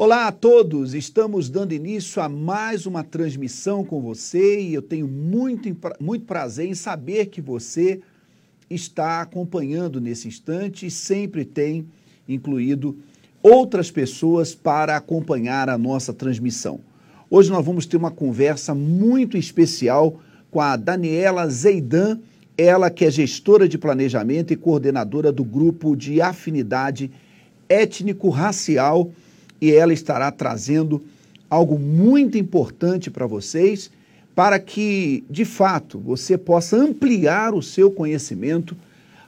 Olá a todos, estamos dando início a mais uma transmissão com você e eu tenho muito, muito prazer em saber que você está acompanhando nesse instante e sempre tem incluído outras pessoas para acompanhar a nossa transmissão. Hoje nós vamos ter uma conversa muito especial com a Daniela Zeidan, ela que é gestora de planejamento e coordenadora do grupo de afinidade étnico-racial e ela estará trazendo algo muito importante para vocês, para que, de fato, você possa ampliar o seu conhecimento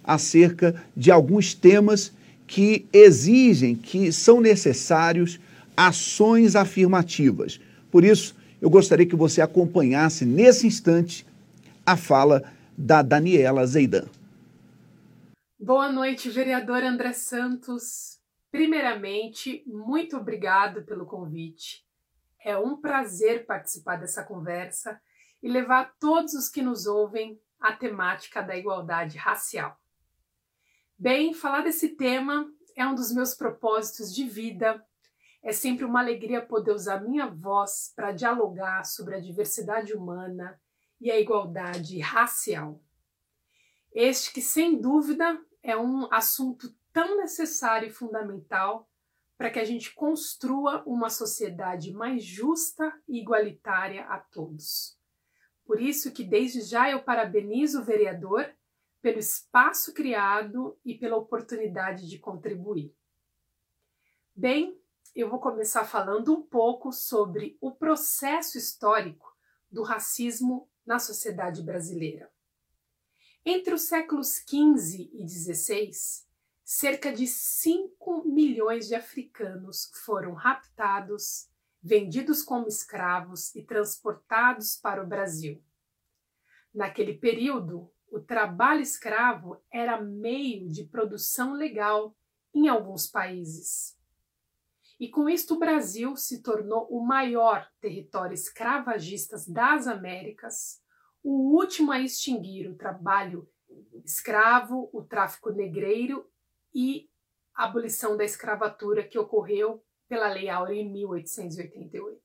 acerca de alguns temas que exigem, que são necessários ações afirmativas. Por isso, eu gostaria que você acompanhasse nesse instante a fala da Daniela Zeidan. Boa noite, vereador André Santos. Primeiramente, muito obrigado pelo convite. É um prazer participar dessa conversa e levar todos os que nos ouvem a temática da igualdade racial. Bem, falar desse tema é um dos meus propósitos de vida. É sempre uma alegria poder usar minha voz para dialogar sobre a diversidade humana e a igualdade racial. Este que, sem dúvida, é um assunto tão necessário e fundamental para que a gente construa uma sociedade mais justa e igualitária a todos. Por isso que desde já eu parabenizo o vereador pelo espaço criado e pela oportunidade de contribuir. Bem, eu vou começar falando um pouco sobre o processo histórico do racismo na sociedade brasileira. Entre os séculos XV e XVI, cerca de 5 milhões de africanos foram raptados, vendidos como escravos e transportados para o Brasil. Naquele período, o trabalho escravo era meio de produção legal em alguns países. E com isto, o Brasil se tornou o maior território escravagista das Américas, o último a extinguir o trabalho escravo, o tráfico negreiro e a abolição da escravatura que ocorreu pela Lei Áurea em 1888.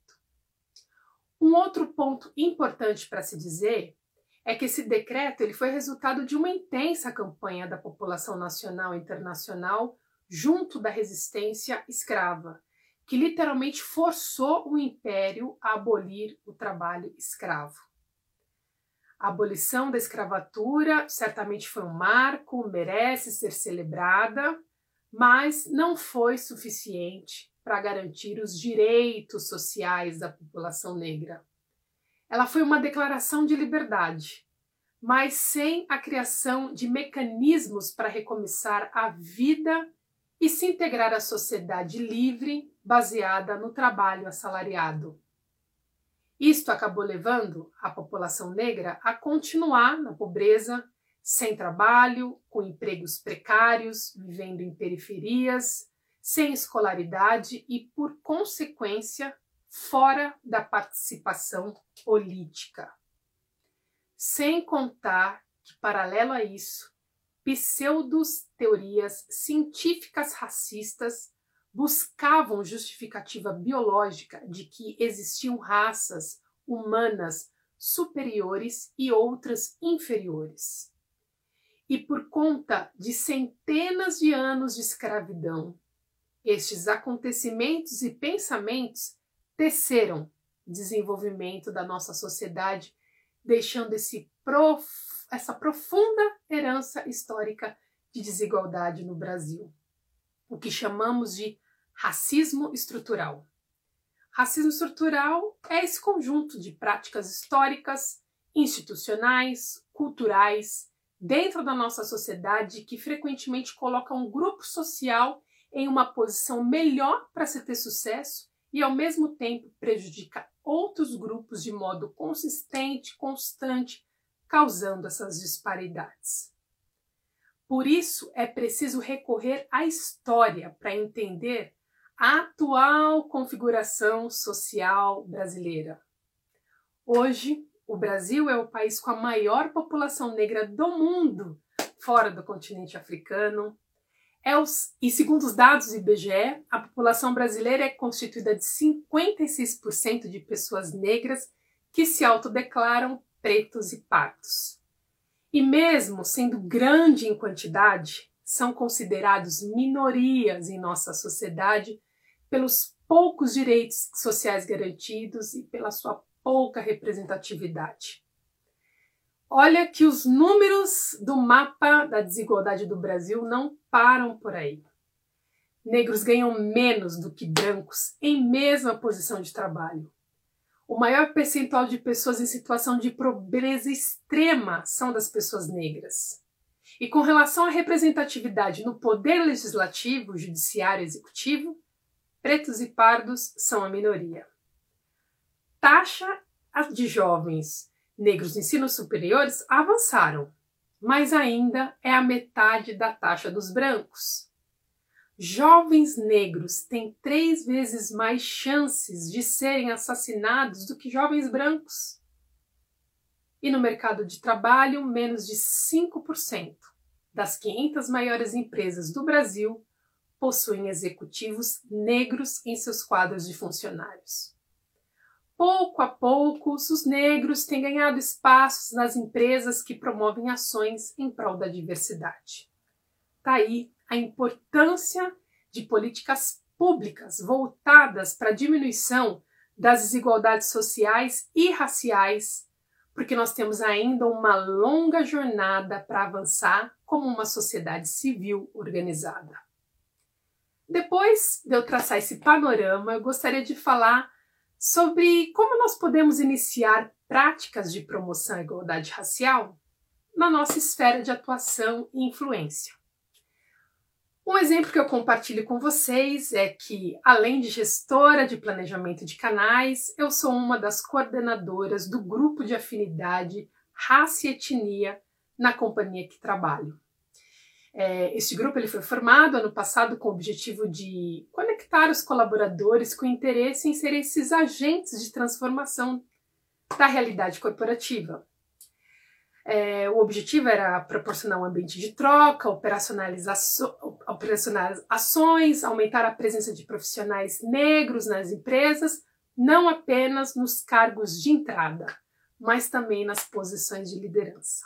Um outro ponto importante para se dizer é que esse decreto ele foi resultado de uma intensa campanha da população nacional e internacional junto da resistência escrava, que literalmente forçou o império a abolir o trabalho escravo. A abolição da escravatura certamente foi um marco, merece ser celebrada, mas não foi suficiente para garantir os direitos sociais da população negra. Ela foi uma declaração de liberdade, mas sem a criação de mecanismos para recomeçar a vida e se integrar à sociedade livre baseada no trabalho assalariado. Isto acabou levando a população negra a continuar na pobreza, sem trabalho, com empregos precários, vivendo em periferias, sem escolaridade e, por consequência, fora da participação política. Sem contar que, paralelo a isso, pseudos teorias científicas racistas buscavam justificativa biológica de que existiam raças humanas superiores e outras inferiores. E por conta de centenas de anos de escravidão, estes acontecimentos e pensamentos teceram desenvolvimento da nossa sociedade, deixando esse prof... essa profunda herança histórica de desigualdade no Brasil. O que chamamos de racismo estrutural. Racismo estrutural é esse conjunto de práticas históricas, institucionais, culturais, dentro da nossa sociedade que frequentemente coloca um grupo social em uma posição melhor para se ter sucesso e ao mesmo tempo prejudica outros grupos de modo consistente, constante, causando essas disparidades. Por isso é preciso recorrer à história para entender atual configuração social brasileira. Hoje, o Brasil é o país com a maior população negra do mundo, fora do continente africano. É os, e segundo os dados do IBGE, a população brasileira é constituída de 56% de pessoas negras que se autodeclaram pretos e pardos. E mesmo sendo grande em quantidade, são considerados minorias em nossa sociedade pelos poucos direitos sociais garantidos e pela sua pouca representatividade. Olha que os números do mapa da desigualdade do Brasil não param por aí. Negros ganham menos do que brancos em mesma posição de trabalho. O maior percentual de pessoas em situação de pobreza extrema são das pessoas negras. E com relação à representatividade no poder legislativo, judiciário e executivo, pretos e pardos são a minoria. Taxa de jovens negros de ensino superiores avançaram, mas ainda é a metade da taxa dos brancos. Jovens negros têm três vezes mais chances de serem assassinados do que jovens brancos. E no mercado de trabalho, menos de 5% das 500 maiores empresas do Brasil possuem executivos negros em seus quadros de funcionários. Pouco a pouco, os negros têm ganhado espaços nas empresas que promovem ações em prol da diversidade. Está aí a importância de políticas públicas voltadas para a diminuição das desigualdades sociais e raciais, porque nós temos ainda uma longa jornada para avançar como uma sociedade civil organizada. Depois de eu traçar esse panorama, eu gostaria de falar sobre como nós podemos iniciar práticas de promoção à igualdade racial na nossa esfera de atuação e influência. Um exemplo que eu compartilho com vocês é que, além de gestora de planejamento de canais, eu sou uma das coordenadoras do grupo de afinidade Raça e Etnia na companhia que trabalho. É, este grupo ele foi formado ano passado com o objetivo de conectar os colaboradores com interesse em ser esses agentes de transformação da realidade corporativa. É, o objetivo era proporcionar um ambiente de troca, operacionalizar ações, aumentar a presença de profissionais negros nas empresas, não apenas nos cargos de entrada, mas também nas posições de liderança.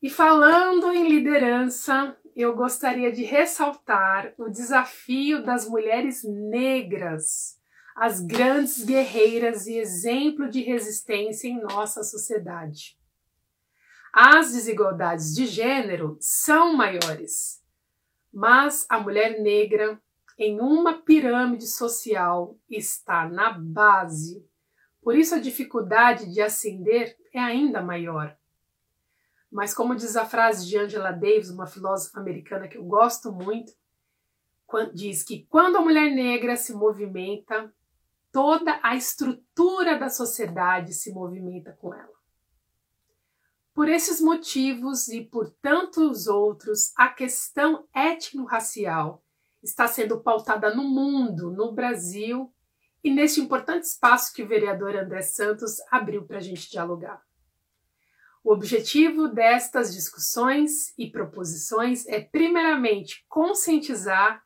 E falando em liderança, eu gostaria de ressaltar o desafio das mulheres negras, as grandes guerreiras e exemplo de resistência em nossa sociedade. As desigualdades de gênero são maiores, mas a mulher negra, em uma pirâmide social, está na base. Por isso, a dificuldade de ascender é ainda maior. Mas como diz a frase de Angela Davis, uma filósofa americana que eu gosto muito, diz que quando a mulher negra se movimenta, toda a estrutura da sociedade se movimenta com ela. Por esses motivos e por tantos outros, a questão étnico-racial está sendo pautada no mundo, no Brasil e neste importante espaço que o vereador André Santos abriu para a gente dialogar. O objetivo destas discussões e proposições é, primeiramente, conscientizar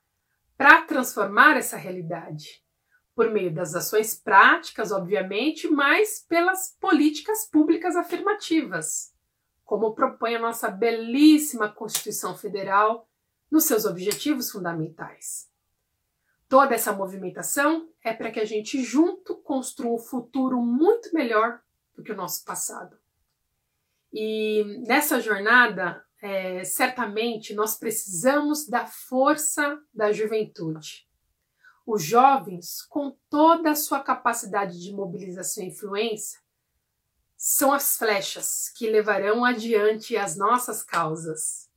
para transformar essa realidade, por meio das ações práticas, obviamente, mas pelas políticas públicas afirmativas, como propõe a nossa belíssima Constituição Federal nos seus objetivos fundamentais. Toda essa movimentação é para que a gente junto construa um futuro muito melhor do que o nosso passado. E nessa jornada, é, certamente nós precisamos da força da juventude. Os jovens, com toda a sua capacidade de mobilização e influência, são as flechas que levarão adiante as nossas causas.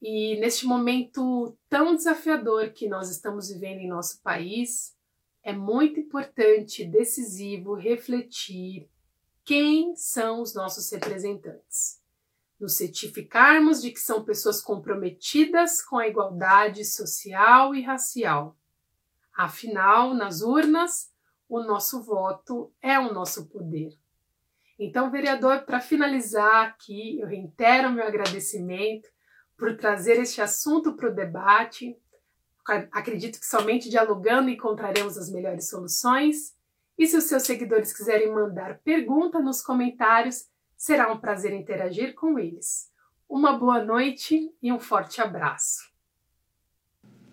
E neste momento tão desafiador que nós estamos vivendo em nosso país, é muito importante decisivo refletir quem são os nossos representantes. Nos certificarmos de que são pessoas comprometidas com a igualdade social e racial. Afinal, nas urnas, o nosso voto é o nosso poder. Então, vereador, para finalizar aqui, eu reitero meu agradecimento por trazer este assunto para o debate. Acredito que somente dialogando encontraremos as melhores soluções. E se os seus seguidores quiserem mandar pergunta nos comentários, será um prazer interagir com eles. Uma boa noite e um forte abraço.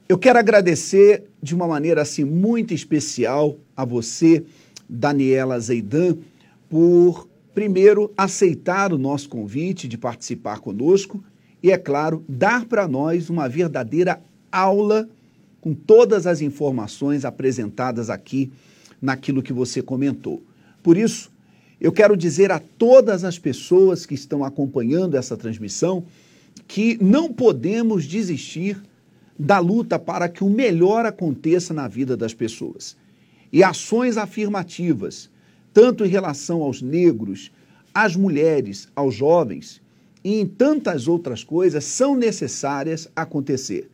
Eu quero agradecer de uma maneira assim muito especial a você, Daniela Zeidan, por primeiro aceitar o nosso convite de participar conosco e, é claro, dar para nós uma verdadeira aula com todas as informações apresentadas aqui naquilo que você comentou. Por isso, eu quero dizer a todas as pessoas que estão acompanhando essa transmissão que não podemos desistir da luta para que o melhor aconteça na vida das pessoas. E ações afirmativas, tanto em relação aos negros, às mulheres, aos jovens e em tantas outras coisas, são necessárias acontecer.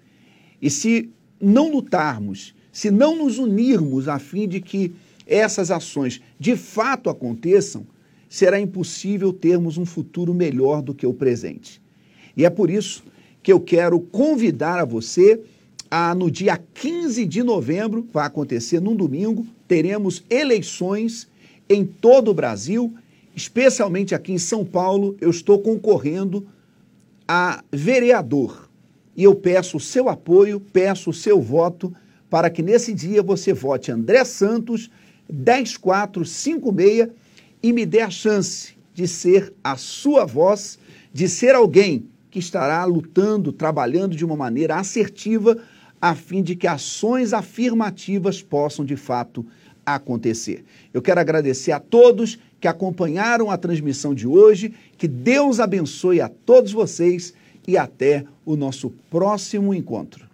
E se não lutarmos, se não nos unirmos a fim de que essas ações de fato aconteçam, será impossível termos um futuro melhor do que o presente. E é por isso que eu quero convidar a você a, no dia 15 de novembro, vai acontecer num domingo, teremos eleições em todo o Brasil, especialmente aqui em São Paulo, eu estou concorrendo a vereador. E eu peço o seu apoio, peço o seu voto para que nesse dia você vote André Santos 10456 e me dê a chance de ser a sua voz, de ser alguém que estará lutando, trabalhando de uma maneira assertiva a fim de que ações afirmativas possam de fato acontecer. Eu quero agradecer a todos que acompanharam a transmissão de hoje, que Deus abençoe a todos vocês e até o nosso próximo encontro.